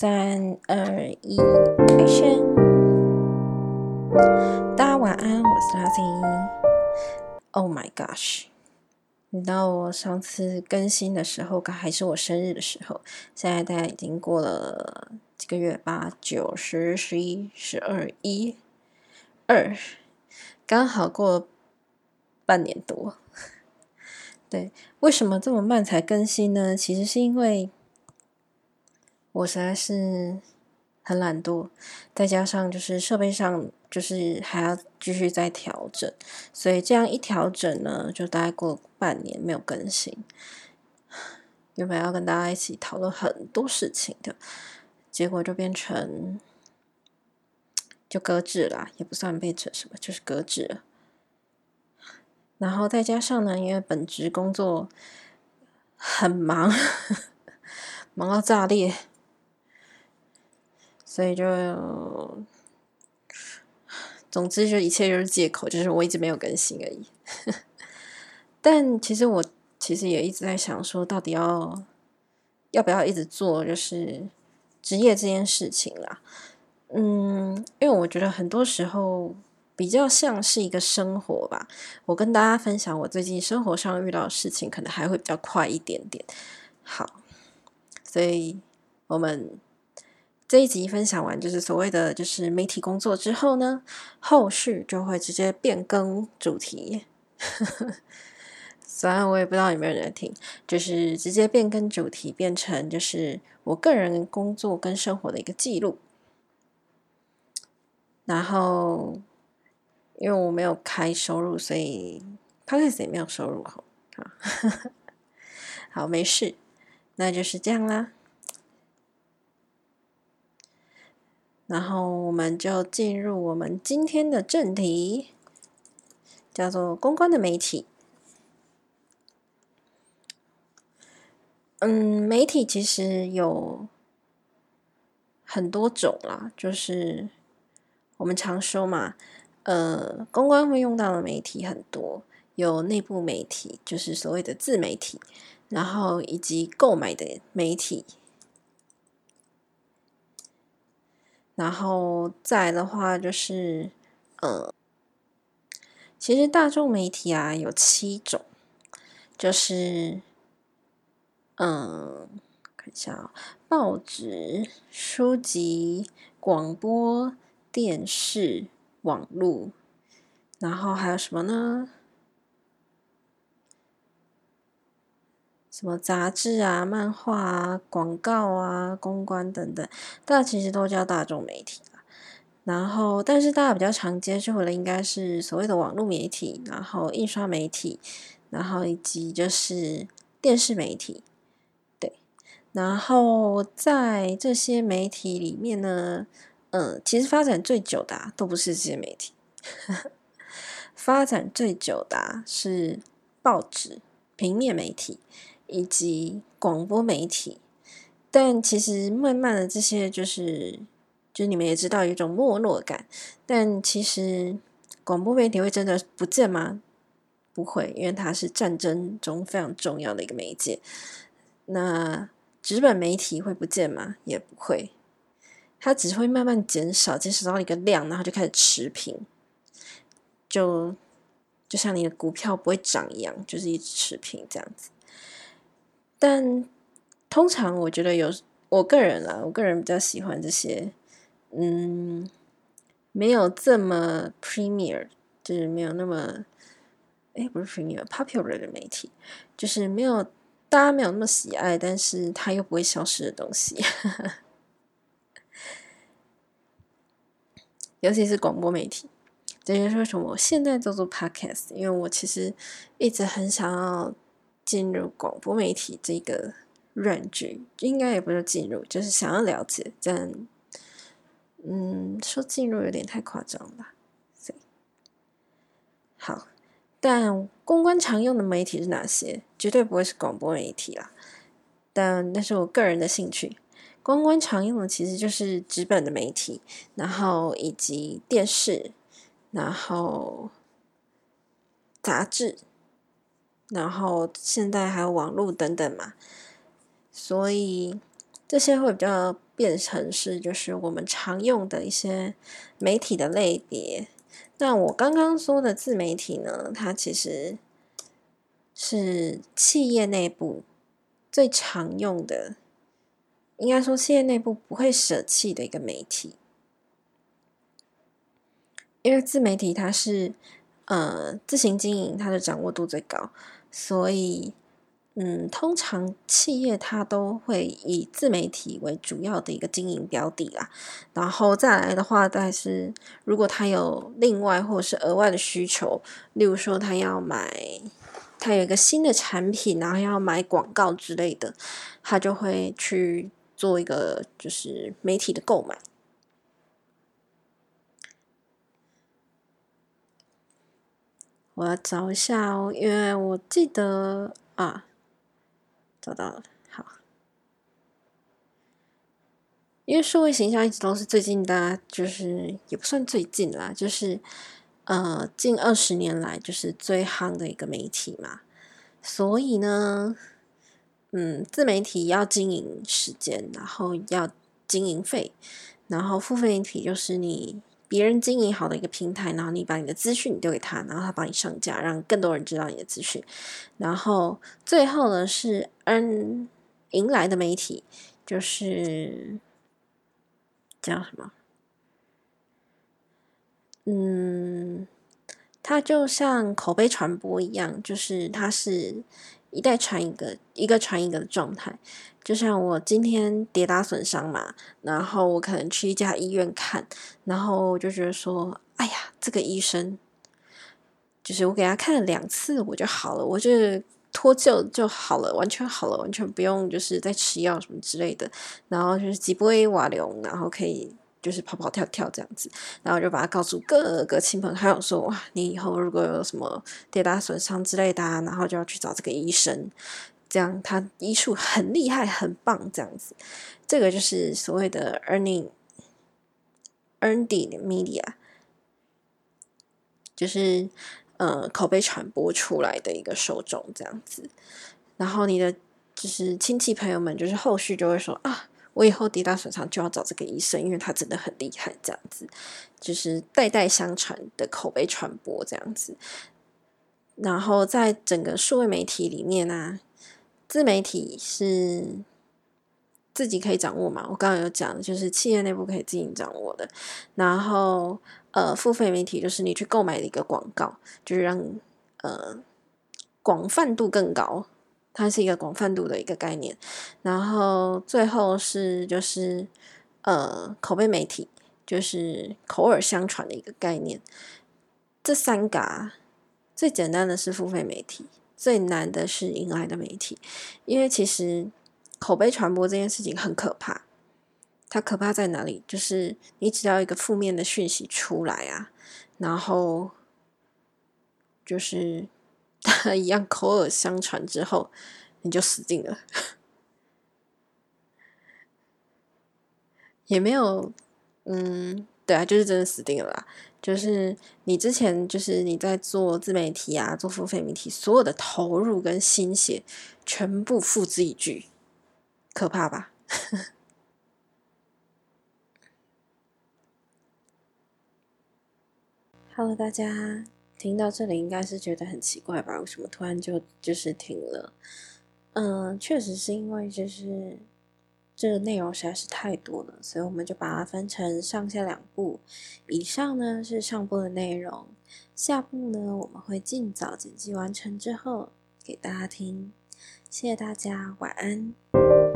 三二一，Action！大家晚安，我是 Lucy。Oh my gosh！你知道我上次更新的时候，刚还是我生日的时候。现在大概已经过了几个月，八九十十一十二一二，刚好过半年多。对，为什么这么慢才更新呢？其实是因为。我实在是很懒惰，再加上就是设备上就是还要继续再调整，所以这样一调整呢，就大概过半年没有更新。原本要跟大家一起讨论很多事情的，结果就变成就搁置了，也不算变成什么，就是搁置了。然后再加上呢，因为本职工作很忙，忙到炸裂。所以就，总之就一切就是借口，就是我一直没有更新而已。但其实我其实也一直在想，说到底要要不要一直做，就是职业这件事情啦。嗯，因为我觉得很多时候比较像是一个生活吧。我跟大家分享我最近生活上遇到的事情，可能还会比较快一点点。好，所以我们。这一集分享完，就是所谓的就是媒体工作之后呢，后续就会直接变更主题。虽然我也不知道有没有人听，就是直接变更主题，变成就是我个人工作跟生活的一个记录。然后，因为我没有开收入，所以 podcast 也没有收入。好，好，没事，那就是这样啦。然后我们就进入我们今天的正题，叫做公关的媒体。嗯，媒体其实有很多种啦，就是我们常说嘛，呃，公关会用到的媒体很多，有内部媒体，就是所谓的自媒体，然后以及购买的媒体。然后再的话就是，呃，其实大众媒体啊有七种，就是，嗯，看一下啊，报纸、书籍、广播电视、网络，然后还有什么呢？什么杂志啊、漫画啊、广告啊、公关等等，大家其实都叫大众媒体然后，但是大家比较常接触的应该是所谓的网络媒体，然后印刷媒体，然后以及就是电视媒体。对，然后在这些媒体里面呢，嗯，其实发展最久的都不是这些媒体，发展最久的是报纸、平面媒体。以及广播媒体，但其实慢慢的这些就是，就是你们也知道有一种没落感。但其实广播媒体会真的不见吗？不会，因为它是战争中非常重要的一个媒介。那纸本媒体会不见吗？也不会，它只会慢慢减少，减少到一个量，然后就开始持平，就就像你的股票不会涨一样，就是一直持平这样子。但通常我觉得有我个人啊，我个人比较喜欢这些，嗯，没有这么 premier，就是没有那么，哎，不是 premier，popular 的媒体，就是没有大家没有那么喜爱，但是它又不会消失的东西，尤其是广播媒体。这就是为什么我现在做做 podcast，因为我其实一直很想要。进入广播媒体这个领域应该也不是进入，就是想要了解。但，嗯，说进入有点太夸张了。好，但公关常用的媒体是哪些？绝对不会是广播媒体啦。但那是我个人的兴趣。公关常用的其实就是纸本的媒体，然后以及电视，然后杂志。然后现在还有网络等等嘛，所以这些会比较变成是就是我们常用的一些媒体的类别。那我刚刚说的自媒体呢，它其实是企业内部最常用的，应该说企业内部不会舍弃的一个媒体，因为自媒体它是呃自行经营，它的掌握度最高，所以。嗯，通常企业它都会以自媒体为主要的一个经营标的啦，然后再来的话，但是如果他有另外或者是额外的需求，例如说他要买，他有一个新的产品，然后要买广告之类的，他就会去做一个就是媒体的购买。我要找一下哦，因为我记得啊。找到了，好。因为数位形象一直都是最近大家就是也不算最近啦，就是呃近二十年来就是最夯的一个媒体嘛。所以呢，嗯，自媒体要经营时间，然后要经营费，然后付费媒体就是你。别人经营好的一个平台，然后你把你的资讯丢给他，然后他帮你上架，让更多人知道你的资讯。然后最后呢是嗯迎来的媒体，就是叫什么？嗯，它就像口碑传播一样，就是它是。一代传一个，一个传一个的状态，就像我今天跌打损伤嘛，然后我可能去一家医院看，然后我就觉得说，哎呀，这个医生，就是我给他看了两次，我就好了，我就脱臼就好了，完全好了，完全不用就是再吃药什么之类的，然后就是吉波 A 瓦流，然后可以。就是跑跑跳跳这样子，然后就把他告诉各个亲朋好友说：“哇，你以后如果有什么跌打损伤之类的啊，然后就要去找这个医生，这样他医术很厉害、很棒。”这样子，这个就是所谓的 earning earned media，就是呃口碑传播出来的一个受众这样子。然后你的就是亲戚朋友们，就是后续就会说啊。我以后跌打损伤就要找这个医生，因为他真的很厉害，这样子就是代代相传的口碑传播这样子。然后在整个数位媒体里面呢，自媒体是自己可以掌握嘛？我刚刚有讲，就是企业内部可以自己掌握的。然后呃，付费媒体就是你去购买的一个广告，就是让呃广泛度更高。它是一个广泛度的一个概念，然后最后是就是呃口碑媒体，就是口耳相传的一个概念。这三嘎最简单的是付费媒体，最难的是迎来的媒体。因为其实口碑传播这件事情很可怕，它可怕在哪里？就是你只要一个负面的讯息出来啊，然后就是。他 一样口耳相传之后，你就死定了。也没有，嗯，对啊，就是真的死定了啦。就是你之前就是你在做自媒体啊，做付费媒体，所有的投入跟心血全部付之一炬，可怕吧？Hello，大家。听到这里应该是觉得很奇怪吧？为什么突然就就是停了？嗯，确实是因为就是这个内容实在是太多了，所以我们就把它分成上下两部。以上呢是上部的内容，下部呢我们会尽早剪辑完成之后给大家听。谢谢大家，晚安。